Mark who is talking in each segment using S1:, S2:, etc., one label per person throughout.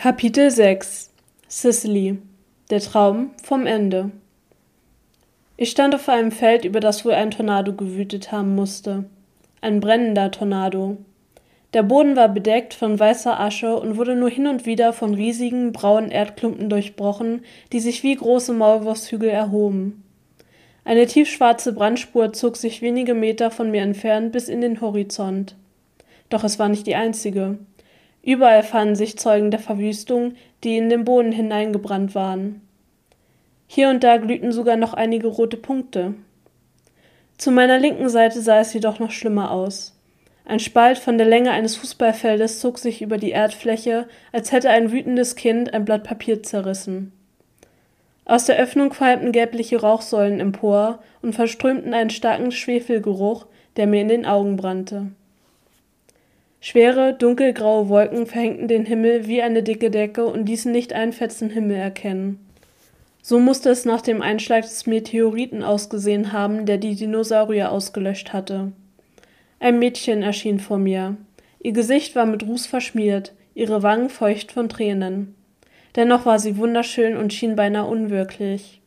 S1: Kapitel 6 Sicily Der Traum vom Ende Ich stand auf einem Feld, über das wohl ein Tornado gewütet haben musste. Ein brennender Tornado. Der Boden war bedeckt von weißer Asche und wurde nur hin und wieder von riesigen, braunen Erdklumpen durchbrochen, die sich wie große Maulwurfshügel erhoben. Eine tiefschwarze Brandspur zog sich wenige Meter von mir entfernt bis in den Horizont. Doch es war nicht die einzige. Überall fanden sich Zeugen der Verwüstung, die in den Boden hineingebrannt waren. Hier und da glühten sogar noch einige rote Punkte. Zu meiner linken Seite sah es jedoch noch schlimmer aus. Ein Spalt von der Länge eines Fußballfeldes zog sich über die Erdfläche, als hätte ein wütendes Kind ein Blatt Papier zerrissen. Aus der Öffnung qualmten gelbliche Rauchsäulen empor und verströmten einen starken Schwefelgeruch, der mir in den Augen brannte. Schwere, dunkelgraue Wolken verhängten den Himmel wie eine dicke Decke und ließen nicht einen fetzen Himmel erkennen. So musste es nach dem Einschlag des Meteoriten ausgesehen haben, der die Dinosaurier ausgelöscht hatte. Ein Mädchen erschien vor mir. Ihr Gesicht war mit Ruß verschmiert, ihre Wangen feucht von Tränen. Dennoch war sie wunderschön und schien beinahe unwirklich.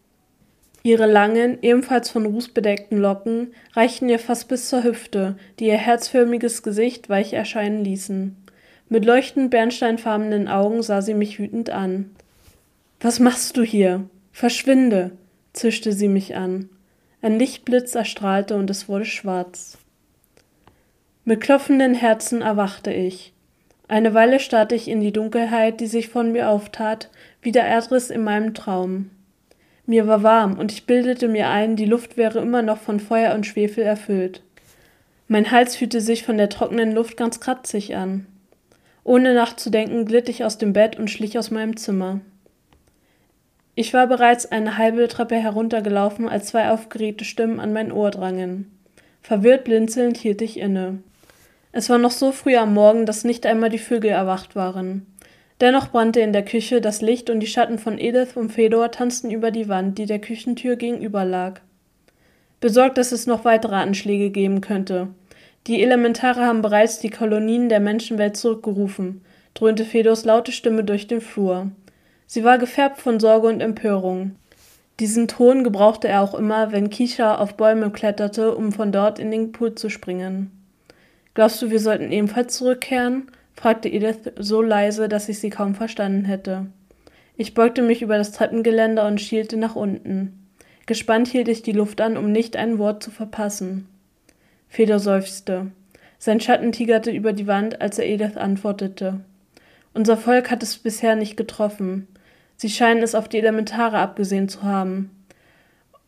S1: Ihre langen, ebenfalls von Ruß bedeckten Locken reichten ihr fast bis zur Hüfte, die ihr herzförmiges Gesicht weich erscheinen ließen. Mit leuchtend bernsteinfarbenen Augen sah sie mich wütend an. Was machst du hier? Verschwinde, zischte sie mich an. Ein Lichtblitz erstrahlte und es wurde schwarz. Mit klopfenden Herzen erwachte ich. Eine Weile starrte ich in die Dunkelheit, die sich von mir auftat, wie der Erdriss in meinem Traum. Mir war warm und ich bildete mir ein, die Luft wäre immer noch von Feuer und Schwefel erfüllt. Mein Hals fühlte sich von der trockenen Luft ganz kratzig an. Ohne nachzudenken glitt ich aus dem Bett und schlich aus meinem Zimmer. Ich war bereits eine halbe Treppe heruntergelaufen, als zwei aufgeregte Stimmen an mein Ohr drangen. Verwirrt blinzelnd hielt ich inne. Es war noch so früh am Morgen, dass nicht einmal die Vögel erwacht waren. Dennoch brannte in der Küche das Licht und die Schatten von Edith und Fedor tanzten über die Wand, die der Küchentür gegenüber lag. Besorgt, dass es noch weitere Anschläge geben könnte. Die Elementare haben bereits die Kolonien der Menschenwelt zurückgerufen, dröhnte Fedors laute Stimme durch den Flur. Sie war gefärbt von Sorge und Empörung. Diesen Ton gebrauchte er auch immer, wenn Kisha auf Bäume kletterte, um von dort in den Pool zu springen. Glaubst du, wir sollten ebenfalls zurückkehren? Fragte Edith so leise, dass ich sie kaum verstanden hätte. Ich beugte mich über das Treppengeländer und schielte nach unten. Gespannt hielt ich die Luft an, um nicht ein Wort zu verpassen. Feder seufzte. Sein Schatten tigerte über die Wand, als er Edith antwortete. Unser Volk hat es bisher nicht getroffen. Sie scheinen es auf die Elementare abgesehen zu haben.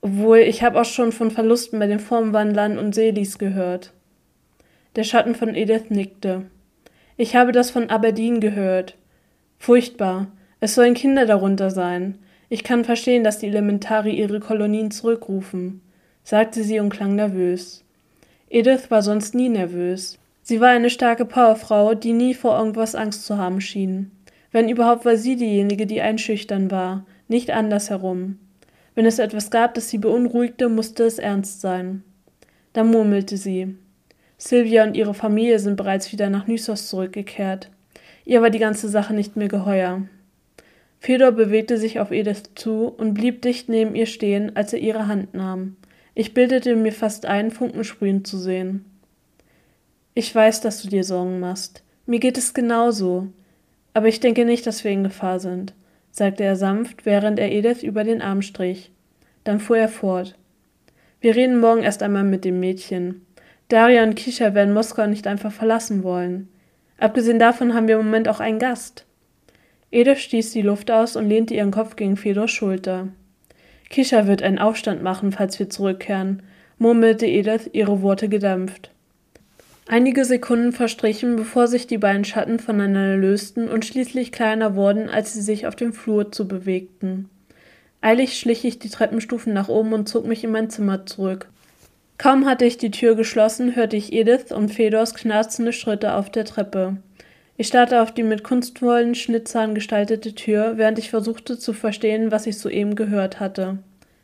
S1: Obwohl, ich habe auch schon von Verlusten bei den Formwandlern und Selis gehört. Der Schatten von Edith nickte. Ich habe das von Aberdeen gehört. Furchtbar. Es sollen Kinder darunter sein. Ich kann verstehen, dass die Elementari ihre Kolonien zurückrufen, sagte sie und klang nervös. Edith war sonst nie nervös. Sie war eine starke Powerfrau, die nie vor irgendwas Angst zu haben schien. Wenn überhaupt war sie diejenige, die einschüchtern war, nicht andersherum. Wenn es etwas gab, das sie beunruhigte, musste es ernst sein. Da murmelte sie. Sylvia und ihre Familie sind bereits wieder nach Nysos zurückgekehrt. Ihr war die ganze Sache nicht mehr geheuer. Fedor bewegte sich auf Edith zu und blieb dicht neben ihr stehen, als er ihre Hand nahm. Ich bildete mir fast ein, Funken sprühen zu sehen. Ich weiß, dass du dir Sorgen machst. Mir geht es genauso. Aber ich denke nicht, dass wir in Gefahr sind, sagte er sanft, während er Edith über den Arm strich. Dann fuhr er fort. Wir reden morgen erst einmal mit dem Mädchen. Daria und Kisha werden Moskau nicht einfach verlassen wollen. Abgesehen davon haben wir im Moment auch einen Gast. Edith stieß die Luft aus und lehnte ihren Kopf gegen Fedors Schulter. Kisha wird einen Aufstand machen, falls wir zurückkehren, murmelte Edith, ihre Worte gedämpft. Einige Sekunden verstrichen, bevor sich die beiden Schatten voneinander lösten und schließlich kleiner wurden, als sie sich auf dem Flur zu bewegten. Eilig schlich ich die Treppenstufen nach oben und zog mich in mein Zimmer zurück. Kaum hatte ich die Tür geschlossen, hörte ich Edith und Fedors knarzende Schritte auf der Treppe. Ich starrte auf die mit kunstvollen Schnitzern gestaltete Tür, während ich versuchte zu verstehen, was ich soeben gehört hatte.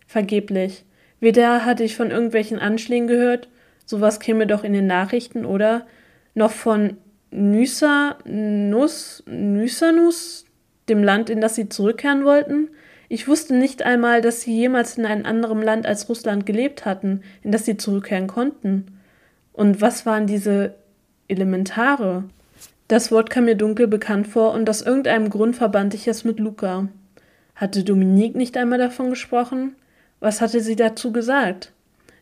S1: Vergeblich. Weder hatte ich von irgendwelchen Anschlägen gehört, sowas käme doch in den Nachrichten, oder? Noch von Nysa, Nus, Nysanus, dem Land, in das sie zurückkehren wollten? Ich wusste nicht einmal, dass sie jemals in einem anderen Land als Russland gelebt hatten, in das sie zurückkehren konnten. Und was waren diese Elementare? Das Wort kam mir dunkel bekannt vor und aus irgendeinem Grund verband ich es mit Luca. Hatte Dominique nicht einmal davon gesprochen? Was hatte sie dazu gesagt?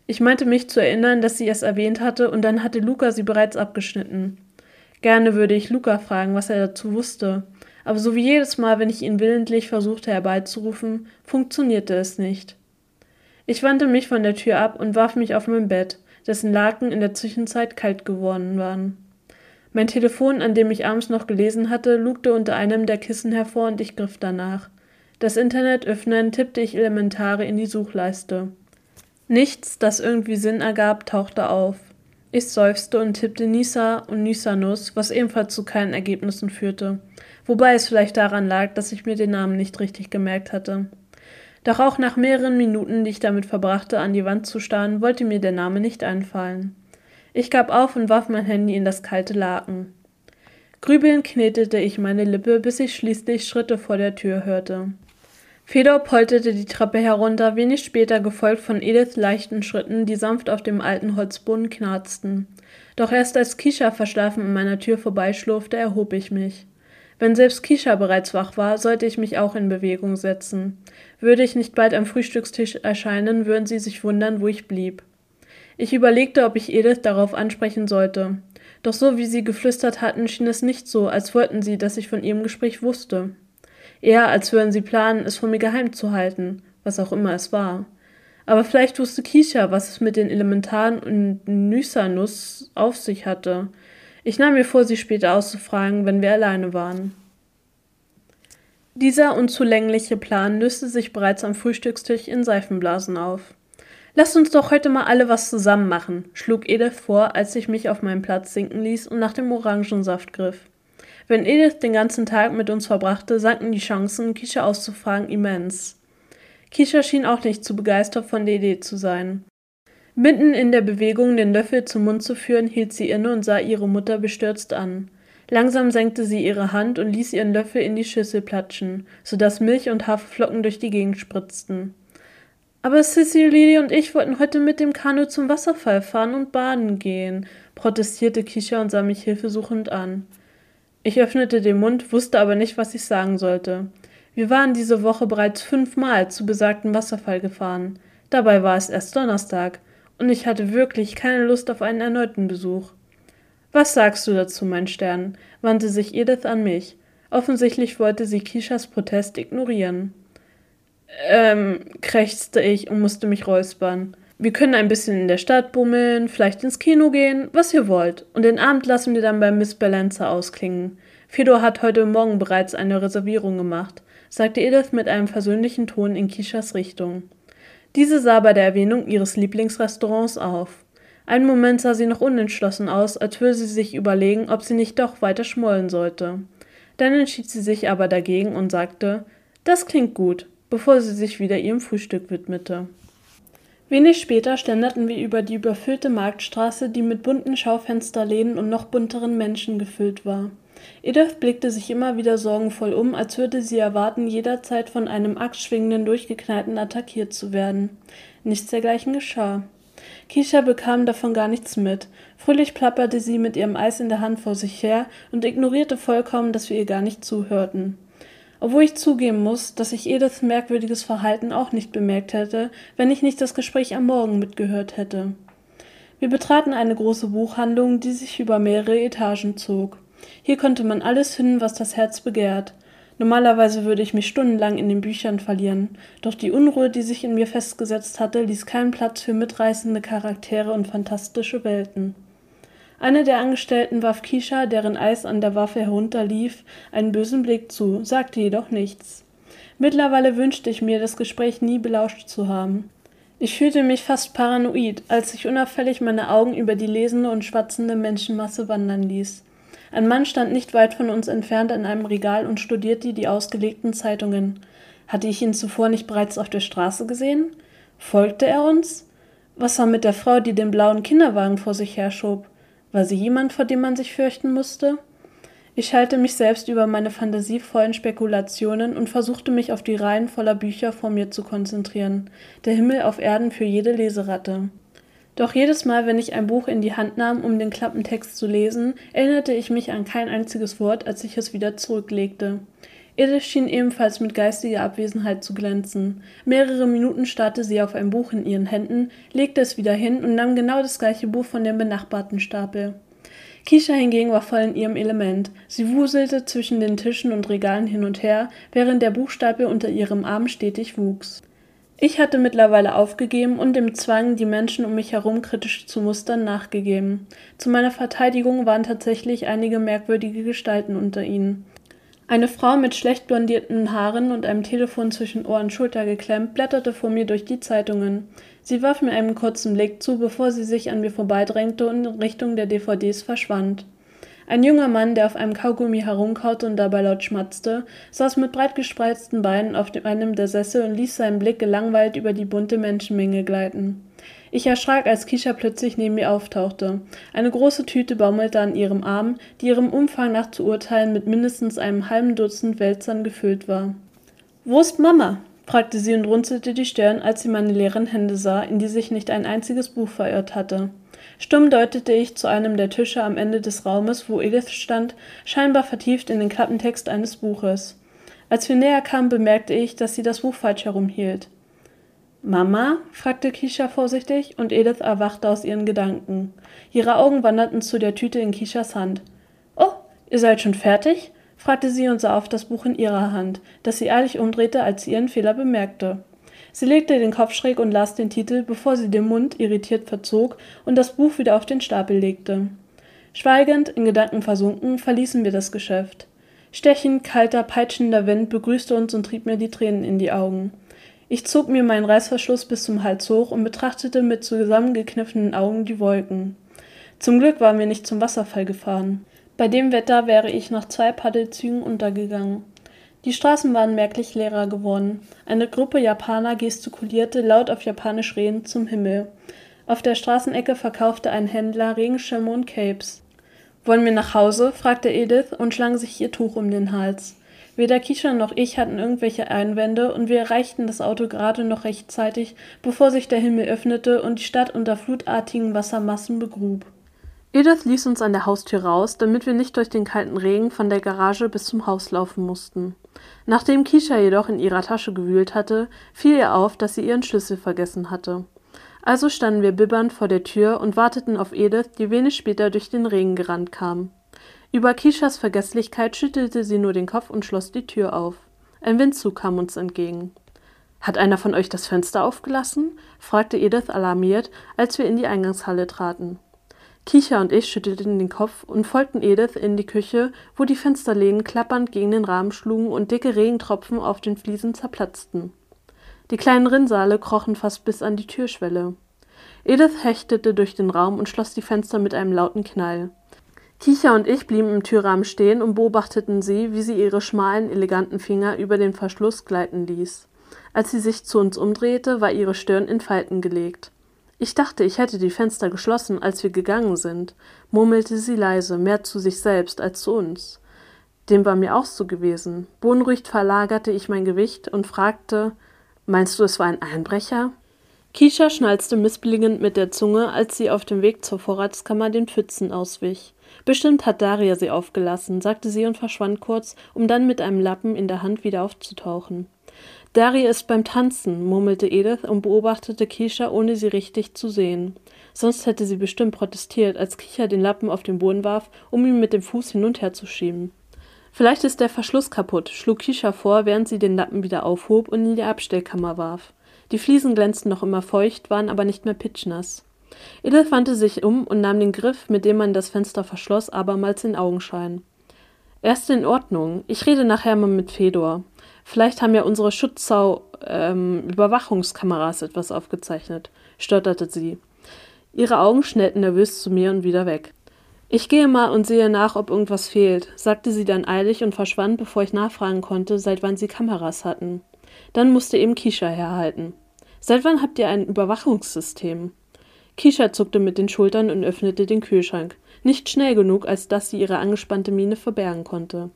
S1: Ich meinte mich zu erinnern, dass sie es erwähnt hatte, und dann hatte Luca sie bereits abgeschnitten. Gerne würde ich Luca fragen, was er dazu wusste, aber so wie jedes Mal, wenn ich ihn willentlich versuchte herbeizurufen, funktionierte es nicht. Ich wandte mich von der Tür ab und warf mich auf mein Bett, dessen Laken in der Zwischenzeit kalt geworden waren. Mein Telefon, an dem ich abends noch gelesen hatte, lugte unter einem der Kissen hervor und ich griff danach. Das Internet öffnen, tippte ich Elementare in die Suchleiste. Nichts, das irgendwie Sinn ergab, tauchte auf. Ich seufzte und tippte Nisa und Nisanus, was ebenfalls zu keinen Ergebnissen führte, wobei es vielleicht daran lag, dass ich mir den Namen nicht richtig gemerkt hatte. Doch auch nach mehreren Minuten, die ich damit verbrachte, an die Wand zu starren, wollte mir der Name nicht einfallen. Ich gab auf und warf mein Handy in das kalte Laken. Grübelnd knetete ich meine Lippe, bis ich schließlich Schritte vor der Tür hörte. Fedor polterte die Treppe herunter, wenig später gefolgt von Ediths leichten Schritten, die sanft auf dem alten Holzboden knarzten. Doch erst als Kisha verschlafen an meiner Tür vorbeischlurfte, erhob ich mich. Wenn selbst Kisha bereits wach war, sollte ich mich auch in Bewegung setzen. Würde ich nicht bald am Frühstückstisch erscheinen, würden sie sich wundern, wo ich blieb. Ich überlegte, ob ich Edith darauf ansprechen sollte. Doch so wie sie geflüstert hatten, schien es nicht so, als wollten sie, dass ich von ihrem Gespräch wusste. Eher als würden sie planen, es von mir geheim zu halten, was auch immer es war. Aber vielleicht wusste Kisha, was es mit den Elementaren und Nysanus auf sich hatte. Ich nahm mir vor, sie später auszufragen, wenn wir alleine waren. Dieser unzulängliche Plan löste sich bereits am Frühstückstisch in Seifenblasen auf. Lasst uns doch heute mal alle was zusammen machen, schlug Edith vor, als ich mich auf meinen Platz sinken ließ und nach dem Orangensaft griff. Wenn Edith den ganzen Tag mit uns verbrachte, sanken die Chancen, Kisha auszufragen, immens. Kisha schien auch nicht zu begeistert von der Idee zu sein. Mitten in der Bewegung, den Löffel zum Mund zu führen, hielt sie inne und sah ihre Mutter bestürzt an. Langsam senkte sie ihre Hand und ließ ihren Löffel in die Schüssel platschen, so dass Milch und Haferflocken durch die Gegend spritzten. Aber Sissy, Lily und ich wollten heute mit dem Kanu zum Wasserfall fahren und baden gehen, protestierte Kisha und sah mich hilfesuchend an. Ich öffnete den Mund, wusste aber nicht, was ich sagen sollte. Wir waren diese Woche bereits fünfmal zu besagtem Wasserfall gefahren. Dabei war es erst Donnerstag, und ich hatte wirklich keine Lust auf einen erneuten Besuch. Was sagst du dazu, mein Stern? wandte sich Edith an mich. Offensichtlich wollte sie Kishas Protest ignorieren. Ähm, krächzte ich und musste mich räuspern. Wir können ein bisschen in der Stadt bummeln, vielleicht ins Kino gehen, was ihr wollt. Und den Abend lassen wir dann bei Miss Balanza ausklingen. Fedor hat heute Morgen bereits eine Reservierung gemacht, sagte Edith mit einem versöhnlichen Ton in Kishas Richtung. Diese sah bei der Erwähnung ihres Lieblingsrestaurants auf. Einen Moment sah sie noch unentschlossen aus, als würde sie sich überlegen, ob sie nicht doch weiter schmollen sollte. Dann entschied sie sich aber dagegen und sagte, das klingt gut, bevor sie sich wieder ihrem Frühstück widmete. Wenig später schlenderten wir über die überfüllte Marktstraße, die mit bunten Schaufensterläden und noch bunteren Menschen gefüllt war. Edith blickte sich immer wieder sorgenvoll um, als würde sie erwarten, jederzeit von einem axtschwingenden Durchgeknallten attackiert zu werden. Nichts dergleichen geschah. Kisha bekam davon gar nichts mit. Fröhlich plapperte sie mit ihrem Eis in der Hand vor sich her und ignorierte vollkommen, dass wir ihr gar nicht zuhörten obwohl ich zugeben muss, dass ich Ediths merkwürdiges Verhalten auch nicht bemerkt hätte, wenn ich nicht das Gespräch am Morgen mitgehört hätte. Wir betraten eine große Buchhandlung, die sich über mehrere Etagen zog. Hier konnte man alles finden, was das Herz begehrt. Normalerweise würde ich mich stundenlang in den Büchern verlieren, doch die Unruhe, die sich in mir festgesetzt hatte, ließ keinen Platz für mitreißende Charaktere und fantastische Welten. Eine der Angestellten warf Kisha, deren Eis an der Waffe herunterlief, einen bösen Blick zu, sagte jedoch nichts. Mittlerweile wünschte ich mir, das Gespräch nie belauscht zu haben. Ich fühlte mich fast paranoid, als ich unauffällig meine Augen über die lesende und schwatzende Menschenmasse wandern ließ. Ein Mann stand nicht weit von uns entfernt an einem Regal und studierte die ausgelegten Zeitungen. Hatte ich ihn zuvor nicht bereits auf der Straße gesehen? Folgte er uns? Was war mit der Frau, die den blauen Kinderwagen vor sich herschob? War sie jemand, vor dem man sich fürchten musste? Ich schalte mich selbst über meine fantasievollen Spekulationen und versuchte mich auf die Reihen voller Bücher vor mir zu konzentrieren. Der Himmel auf Erden für jede Leseratte. Doch jedes Mal, wenn ich ein Buch in die Hand nahm, um den Klappentext zu lesen, erinnerte ich mich an kein einziges Wort, als ich es wieder zurücklegte. Edith schien ebenfalls mit geistiger Abwesenheit zu glänzen. Mehrere Minuten starrte sie auf ein Buch in ihren Händen, legte es wieder hin und nahm genau das gleiche Buch von dem benachbarten Stapel. Kisha hingegen war voll in ihrem Element. Sie wuselte zwischen den Tischen und Regalen hin und her, während der Buchstapel unter ihrem Arm stetig wuchs. Ich hatte mittlerweile aufgegeben und dem Zwang, die Menschen um mich herum kritisch zu mustern, nachgegeben. Zu meiner Verteidigung waren tatsächlich einige merkwürdige Gestalten unter ihnen. Eine Frau mit schlecht blondierten Haaren und einem Telefon zwischen Ohr und Schulter geklemmt blätterte vor mir durch die Zeitungen. Sie warf mir einen kurzen Blick zu, bevor sie sich an mir vorbeidrängte und in Richtung der DVDs verschwand. Ein junger Mann, der auf einem Kaugummi herumkaute und dabei laut schmatzte, saß mit breit gespreizten Beinen auf einem der Sessel und ließ seinen Blick gelangweilt über die bunte Menschenmenge gleiten. Ich erschrak, als Kisha plötzlich neben mir auftauchte. Eine große Tüte baumelte an ihrem Arm, die ihrem Umfang nach zu urteilen mit mindestens einem halben Dutzend Wälzern gefüllt war. Wo ist Mama? fragte sie und runzelte die Stirn, als sie meine leeren Hände sah, in die sich nicht ein einziges Buch verirrt hatte. Stumm deutete ich zu einem der Tische am Ende des Raumes, wo Edith stand, scheinbar vertieft in den Klappentext eines Buches. Als wir näher kamen, bemerkte ich, dass sie das Buch falsch herumhielt. Mama? fragte Kisha vorsichtig, und Edith erwachte aus ihren Gedanken. Ihre Augen wanderten zu der Tüte in Kishas Hand. Oh, ihr seid schon fertig? fragte sie und sah auf das Buch in ihrer Hand, das sie eilig umdrehte, als sie ihren Fehler bemerkte. Sie legte den Kopf schräg und las den Titel, bevor sie den Mund irritiert verzog und das Buch wieder auf den Stapel legte. Schweigend, in Gedanken versunken, verließen wir das Geschäft. Stechend, kalter, peitschender Wind begrüßte uns und trieb mir die Tränen in die Augen. Ich zog mir meinen Reißverschluss bis zum Hals hoch und betrachtete mit zusammengekniffenen Augen die Wolken. Zum Glück waren wir nicht zum Wasserfall gefahren. Bei dem Wetter wäre ich nach zwei Paddelzügen untergegangen. Die Straßen waren merklich leerer geworden. Eine Gruppe Japaner gestikulierte laut auf Japanisch redend zum Himmel. Auf der Straßenecke verkaufte ein Händler Regenschirme und Capes. Wollen wir nach Hause? fragte Edith und schlang sich ihr Tuch um den Hals. Weder Kisha noch ich hatten irgendwelche Einwände und wir erreichten das Auto gerade noch rechtzeitig, bevor sich der Himmel öffnete und die Stadt unter flutartigen Wassermassen begrub. Edith ließ uns an der Haustür raus, damit wir nicht durch den kalten Regen von der Garage bis zum Haus laufen mussten. Nachdem Kisha jedoch in ihrer Tasche gewühlt hatte, fiel ihr auf, dass sie ihren Schlüssel vergessen hatte. Also standen wir bibbernd vor der Tür und warteten auf Edith, die wenig später durch den Regen gerannt kam. Über Kishas Vergesslichkeit schüttelte sie nur den Kopf und schloss die Tür auf. Ein Windzug kam uns entgegen. Hat einer von euch das Fenster aufgelassen? fragte Edith alarmiert, als wir in die Eingangshalle traten. Kicher und ich schüttelten den Kopf und folgten Edith in die Küche, wo die Fensterläden klappernd gegen den Rahmen schlugen und dicke Regentropfen auf den Fliesen zerplatzten. Die kleinen Rinnsale krochen fast bis an die Türschwelle. Edith hechtete durch den Raum und schloss die Fenster mit einem lauten Knall. Kicher und ich blieben im Türrahmen stehen und beobachteten sie, wie sie ihre schmalen, eleganten Finger über den Verschluss gleiten ließ. Als sie sich zu uns umdrehte, war ihre Stirn in Falten gelegt. Ich dachte, ich hätte die Fenster geschlossen, als wir gegangen sind, murmelte sie leise, mehr zu sich selbst als zu uns. Dem war mir auch so gewesen. Beunruhigt verlagerte ich mein Gewicht und fragte, meinst du, es war ein Einbrecher? Kisha schnalzte missbilligend mit der Zunge, als sie auf dem Weg zur Vorratskammer den Pfützen auswich. Bestimmt hat Daria sie aufgelassen, sagte sie und verschwand kurz, um dann mit einem Lappen in der Hand wieder aufzutauchen. Daria ist beim Tanzen, murmelte Edith und beobachtete Kisha, ohne sie richtig zu sehen. Sonst hätte sie bestimmt protestiert, als Kisha den Lappen auf den Boden warf, um ihn mit dem Fuß hin und her zu schieben. Vielleicht ist der Verschluss kaputt, schlug Kisha vor, während sie den Lappen wieder aufhob und in die Abstellkammer warf. Die Fliesen glänzten noch immer feucht, waren aber nicht mehr pitschnass. Edith wandte sich um und nahm den Griff, mit dem man das Fenster verschloss, abermals in Augenschein. Erst in Ordnung. Ich rede nachher mal mit Fedor. Vielleicht haben ja unsere Schutzsau-Überwachungskameras ähm, etwas aufgezeichnet, stotterte sie. Ihre Augen schnellten nervös zu mir und wieder weg. Ich gehe mal und sehe nach, ob irgendwas fehlt, sagte sie dann eilig und verschwand, bevor ich nachfragen konnte, seit wann sie Kameras hatten. Dann musste eben Kisha herhalten. Seit wann habt ihr ein Überwachungssystem? Kisha zuckte mit den Schultern und öffnete den Kühlschrank. nicht schnell genug, als dass sie ihre angespannte Miene verbergen konnte.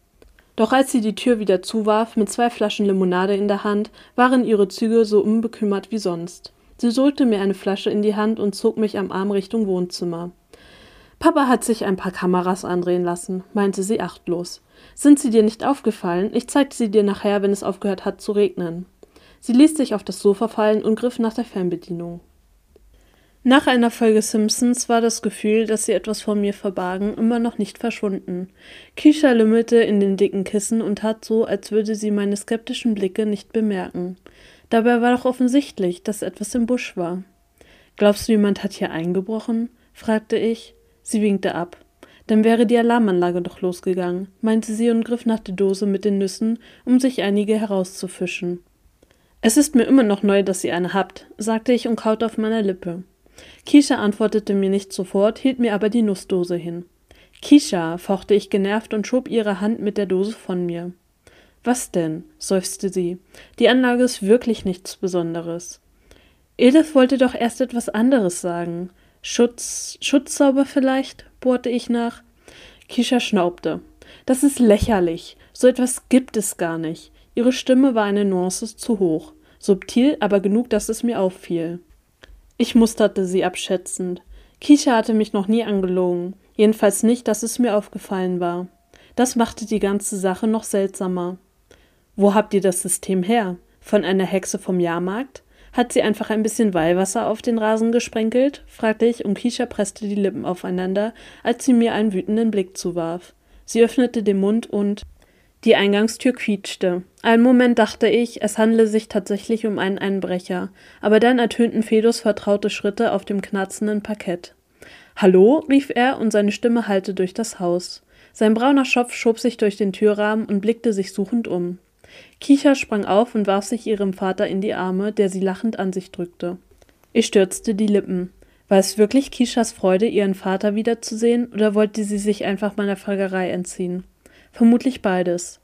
S1: Doch als sie die Tür wieder zuwarf, mit zwei Flaschen Limonade in der Hand, waren ihre Züge so unbekümmert wie sonst. Sie drückte mir eine Flasche in die Hand und zog mich am Arm Richtung Wohnzimmer. Papa hat sich ein paar Kameras andrehen lassen, meinte sie achtlos. Sind sie dir nicht aufgefallen? Ich zeige sie dir nachher, wenn es aufgehört hat zu regnen. Sie ließ sich auf das Sofa fallen und griff nach der Fernbedienung. Nach einer Folge Simpsons war das Gefühl, dass sie etwas vor mir verbargen, immer noch nicht verschwunden. Keisha lümmelte in den dicken Kissen und tat so, als würde sie meine skeptischen Blicke nicht bemerken. Dabei war doch offensichtlich, dass etwas im Busch war. Glaubst du, jemand hat hier eingebrochen? fragte ich. Sie winkte ab. Dann wäre die Alarmanlage doch losgegangen, meinte sie und griff nach der Dose mit den Nüssen, um sich einige herauszufischen. Es ist mir immer noch neu, dass ihr eine habt, sagte ich und kaute auf meiner Lippe. Kisha antwortete mir nicht sofort, hielt mir aber die Nussdose hin. Kisha, fauchte ich genervt und schob ihre Hand mit der Dose von mir. Was denn? seufzte sie. Die Anlage ist wirklich nichts Besonderes. Edith wollte doch erst etwas anderes sagen. Schutz, Schutzzauber vielleicht? bohrte ich nach. Kisha schnaubte. Das ist lächerlich. So etwas gibt es gar nicht. Ihre Stimme war eine Nuance zu hoch. Subtil, aber genug, dass es mir auffiel. Ich musterte sie abschätzend. Kisha hatte mich noch nie angelogen, jedenfalls nicht, dass es mir aufgefallen war. Das machte die ganze Sache noch seltsamer. Wo habt ihr das System her? Von einer Hexe vom Jahrmarkt? Hat sie einfach ein bisschen Weihwasser auf den Rasen gesprenkelt? fragte ich und Kisha presste die Lippen aufeinander, als sie mir einen wütenden Blick zuwarf. Sie öffnete den Mund und die Eingangstür quietschte. Einen Moment dachte ich, es handle sich tatsächlich um einen Einbrecher, aber dann ertönten Fedos vertraute Schritte auf dem knarzenden Parkett. Hallo? rief er und seine Stimme hallte durch das Haus. Sein brauner Schopf schob sich durch den Türrahmen und blickte sich suchend um. Kicha sprang auf und warf sich ihrem Vater in die Arme, der sie lachend an sich drückte. Ich stürzte die Lippen. War es wirklich Kishas Freude, ihren Vater wiederzusehen, oder wollte sie sich einfach meiner Fragerei entziehen? Vermutlich beides.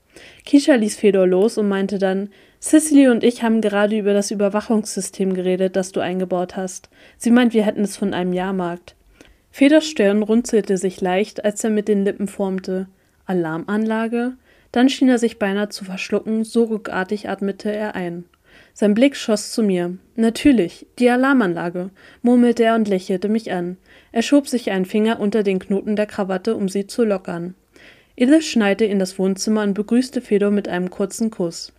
S1: Kisha ließ Fedor los und meinte dann, Cicely und ich haben gerade über das Überwachungssystem geredet, das du eingebaut hast. Sie meint, wir hätten es von einem Jahrmarkt. Fedors Stirn runzelte sich leicht, als er mit den Lippen formte. Alarmanlage? Dann schien er sich beinahe zu verschlucken, so ruckartig atmete er ein. Sein Blick schoss zu mir. Natürlich, die Alarmanlage, murmelte er und lächelte mich an. Er schob sich einen Finger unter den Knoten der Krawatte, um sie zu lockern. Edith schneite in das Wohnzimmer und begrüßte Fedor mit einem kurzen Kuss.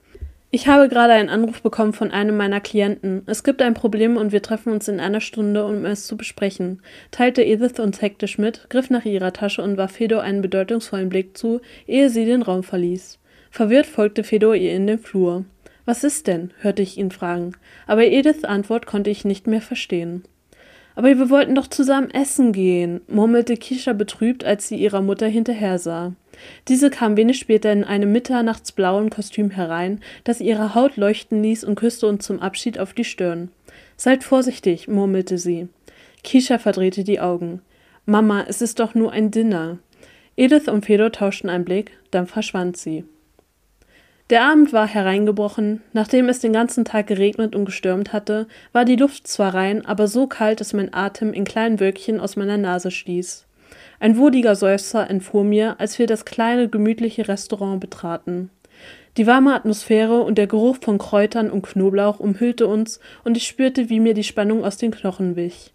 S1: Ich habe gerade einen Anruf bekommen von einem meiner Klienten. Es gibt ein Problem und wir treffen uns in einer Stunde, um es zu besprechen, teilte Edith uns hektisch mit, griff nach ihrer Tasche und warf Fedor einen bedeutungsvollen Blick zu, ehe sie den Raum verließ. Verwirrt folgte Fedor ihr in den Flur. Was ist denn? hörte ich ihn fragen, aber Ediths Antwort konnte ich nicht mehr verstehen. Aber wir wollten doch zusammen essen gehen, murmelte Kisha betrübt, als sie ihrer Mutter hinterher sah. Diese kam wenig später in einem mitternachtsblauen Kostüm herein, das ihre Haut leuchten ließ und küsste uns zum Abschied auf die Stirn. Seid vorsichtig, murmelte sie. Kisha verdrehte die Augen. Mama, es ist doch nur ein Dinner. Edith und Fedor tauschten einen Blick, dann verschwand sie. Der Abend war hereingebrochen. Nachdem es den ganzen Tag geregnet und gestürmt hatte, war die Luft zwar rein, aber so kalt, dass mein Atem in kleinen Wölkchen aus meiner Nase stieß. Ein wohliger Seufzer entfuhr mir, als wir das kleine, gemütliche Restaurant betraten. Die warme Atmosphäre und der Geruch von Kräutern und Knoblauch umhüllte uns, und ich spürte, wie mir die Spannung aus den Knochen wich.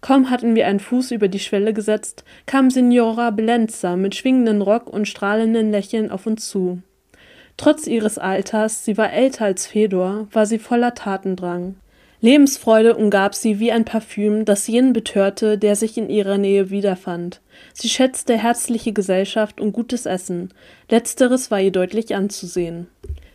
S1: Kaum hatten wir einen Fuß über die Schwelle gesetzt, kam Signora Belenza mit schwingenden Rock und strahlenden Lächeln auf uns zu. Trotz ihres Alters, sie war älter als Fedor, war sie voller Tatendrang. Lebensfreude umgab sie wie ein Parfüm, das jenen betörte, der sich in ihrer Nähe wiederfand. Sie schätzte herzliche Gesellschaft und gutes Essen. Letzteres war ihr deutlich anzusehen.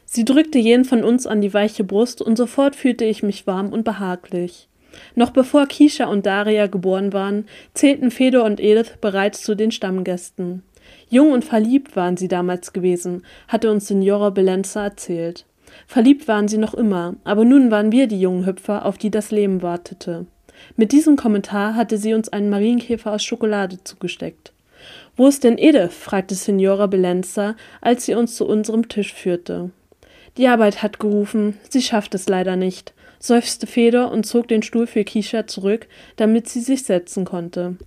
S1: Sie drückte jeden von uns an die weiche Brust und sofort fühlte ich mich warm und behaglich. Noch bevor Kisha und Daria geboren waren, zählten Fedor und Edith bereits zu den Stammgästen. Jung und verliebt waren sie damals gewesen, hatte uns Signora Belenza erzählt. Verliebt waren sie noch immer, aber nun waren wir die jungen Hüpfer, auf die das Leben wartete. Mit diesem Kommentar hatte sie uns einen Marienkäfer aus Schokolade zugesteckt. Wo ist denn Edith? fragte Signora Belenza, als sie uns zu unserem Tisch führte. Die Arbeit hat gerufen, sie schafft es leider nicht, seufzte Feder und zog den Stuhl für Kisha zurück, damit sie sich setzen konnte.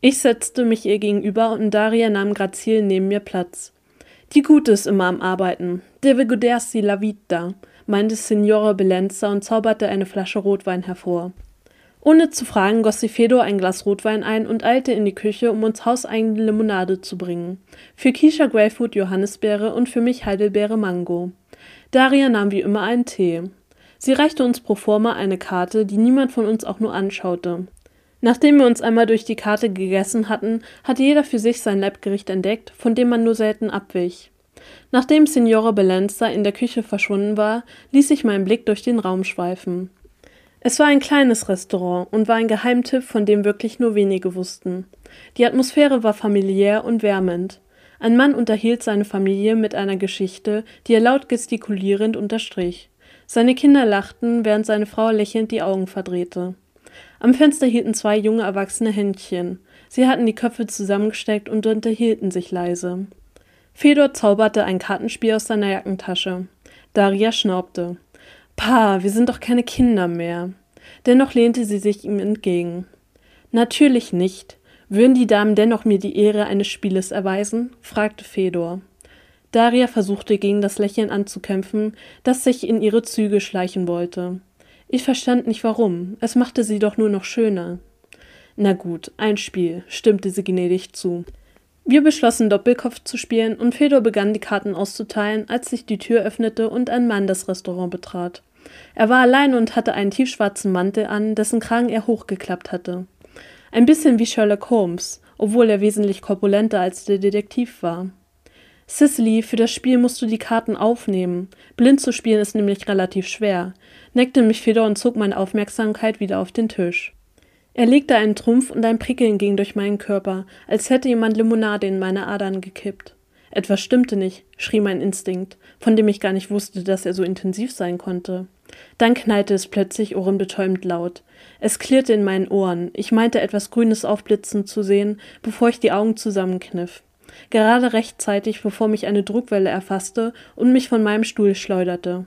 S1: Ich setzte mich ihr gegenüber und Daria nahm grazil neben mir Platz. Die Gute ist immer am Arbeiten. Deve godersi la vita, meinte Signora Belenza und zauberte eine Flasche Rotwein hervor. Ohne zu fragen, goss sie Fedor ein Glas Rotwein ein und eilte in die Küche, um uns hauseigene Limonade zu bringen. Für Kisha Greyfoot Johannisbeere und für mich Heidelbeere Mango. Daria nahm wie immer einen Tee. Sie reichte uns pro forma eine Karte, die niemand von uns auch nur anschaute. Nachdem wir uns einmal durch die Karte gegessen hatten, hatte jeder für sich sein Leibgericht entdeckt, von dem man nur selten abwich. Nachdem Signora Belenza in der Küche verschwunden war, ließ ich meinen Blick durch den Raum schweifen. Es war ein kleines Restaurant und war ein Geheimtipp, von dem wirklich nur wenige wussten. Die Atmosphäre war familiär und wärmend. Ein Mann unterhielt seine Familie mit einer Geschichte, die er laut gestikulierend unterstrich. Seine Kinder lachten, während seine Frau lächelnd die Augen verdrehte. Am Fenster hielten zwei junge erwachsene Händchen. Sie hatten die Köpfe zusammengesteckt und unterhielten sich leise. Fedor zauberte ein Kartenspiel aus seiner Jackentasche. Daria schnaubte. Pa, wir sind doch keine Kinder mehr. Dennoch lehnte sie sich ihm entgegen. Natürlich nicht. Würden die Damen dennoch mir die Ehre eines Spieles erweisen? fragte Fedor. Daria versuchte gegen das Lächeln anzukämpfen, das sich in ihre Züge schleichen wollte. Ich verstand nicht warum, es machte sie doch nur noch schöner. Na gut, ein Spiel, stimmte sie gnädig zu. Wir beschlossen, Doppelkopf zu spielen, und Fedor begann, die Karten auszuteilen, als sich die Tür öffnete und ein Mann das Restaurant betrat. Er war allein und hatte einen tiefschwarzen Mantel an, dessen Kragen er hochgeklappt hatte. Ein bisschen wie Sherlock Holmes, obwohl er wesentlich korpulenter als der Detektiv war. Cicely, für das Spiel musst du die Karten aufnehmen. Blind zu spielen ist nämlich relativ schwer, neckte mich Fedor und zog meine Aufmerksamkeit wieder auf den Tisch. Er legte einen Trumpf und ein Prickeln ging durch meinen Körper, als hätte jemand Limonade in meine Adern gekippt. Etwas stimmte nicht, schrie mein Instinkt, von dem ich gar nicht wusste, dass er so intensiv sein konnte. Dann knallte es plötzlich ohrenbetäubend laut. Es klirrte in meinen Ohren. Ich meinte etwas Grünes aufblitzen zu sehen, bevor ich die Augen zusammenkniff. Gerade rechtzeitig, bevor mich eine Druckwelle erfasste und mich von meinem Stuhl schleuderte.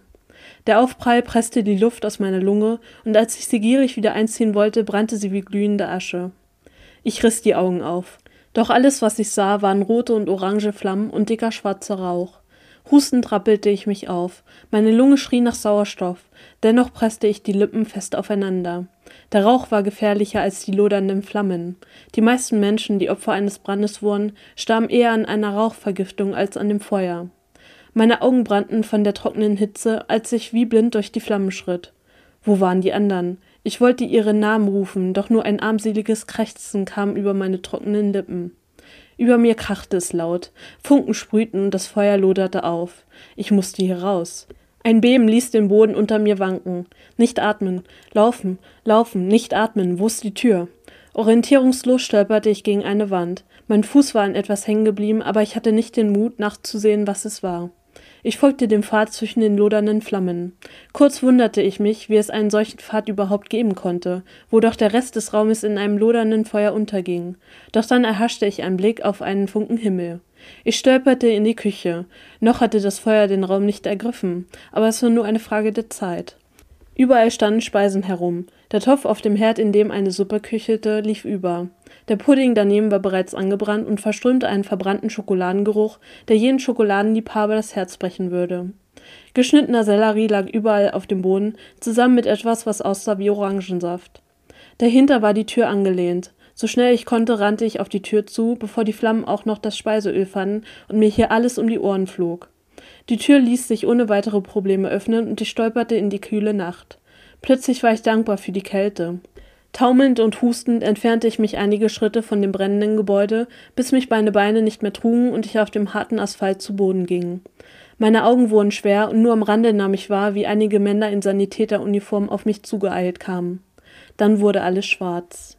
S1: Der Aufprall presste die Luft aus meiner Lunge, und als ich sie gierig wieder einziehen wollte, brannte sie wie glühende Asche. Ich riss die Augen auf. Doch alles, was ich sah, waren rote und orange Flammen und dicker schwarzer Rauch. Hustend rappelte ich mich auf. Meine Lunge schrie nach Sauerstoff. Dennoch presste ich die Lippen fest aufeinander. Der Rauch war gefährlicher als die lodernden Flammen. Die meisten Menschen, die Opfer eines Brandes wurden, starben eher an einer Rauchvergiftung als an dem Feuer. Meine Augen brannten von der trockenen Hitze, als ich wie blind durch die Flammen schritt. Wo waren die anderen? Ich wollte ihre Namen rufen, doch nur ein armseliges Krächzen kam über meine trockenen Lippen. Über mir krachte es laut. Funken sprühten und das Feuer loderte auf. Ich musste hier raus. Ein Beben ließ den Boden unter mir wanken. Nicht atmen. Laufen. Laufen. Nicht atmen. Wo ist die Tür? Orientierungslos stolperte ich gegen eine Wand. Mein Fuß war an etwas hängen geblieben, aber ich hatte nicht den Mut, nachzusehen, was es war. Ich folgte dem Pfad zwischen den lodernden Flammen. Kurz wunderte ich mich, wie es einen solchen Pfad überhaupt geben konnte, wo doch der Rest des Raumes in einem lodernden Feuer unterging. Doch dann erhaschte ich einen Blick auf einen Funken Himmel. Ich stolperte in die Küche. Noch hatte das Feuer den Raum nicht ergriffen, aber es war nur eine Frage der Zeit. Überall standen Speisen herum. Der Topf auf dem Herd, in dem eine Suppe köchelte, lief über. Der Pudding daneben war bereits angebrannt und verströmte einen verbrannten Schokoladengeruch, der jeden Schokoladenliebhaber das Herz brechen würde. Geschnittener Sellerie lag überall auf dem Boden, zusammen mit etwas, was aussah wie Orangensaft. Dahinter war die Tür angelehnt. So schnell ich konnte, rannte ich auf die Tür zu, bevor die Flammen auch noch das Speiseöl fanden und mir hier alles um die Ohren flog. Die Tür ließ sich ohne weitere Probleme öffnen und ich stolperte in die kühle Nacht. Plötzlich war ich dankbar für die Kälte. Taumelnd und hustend entfernte ich mich einige Schritte von dem brennenden Gebäude, bis mich meine Beine nicht mehr trugen und ich auf dem harten Asphalt zu Boden ging. Meine Augen wurden schwer und nur am Rande nahm ich wahr, wie einige Männer in Sanitäteruniform auf mich zugeeilt kamen. Dann wurde alles schwarz.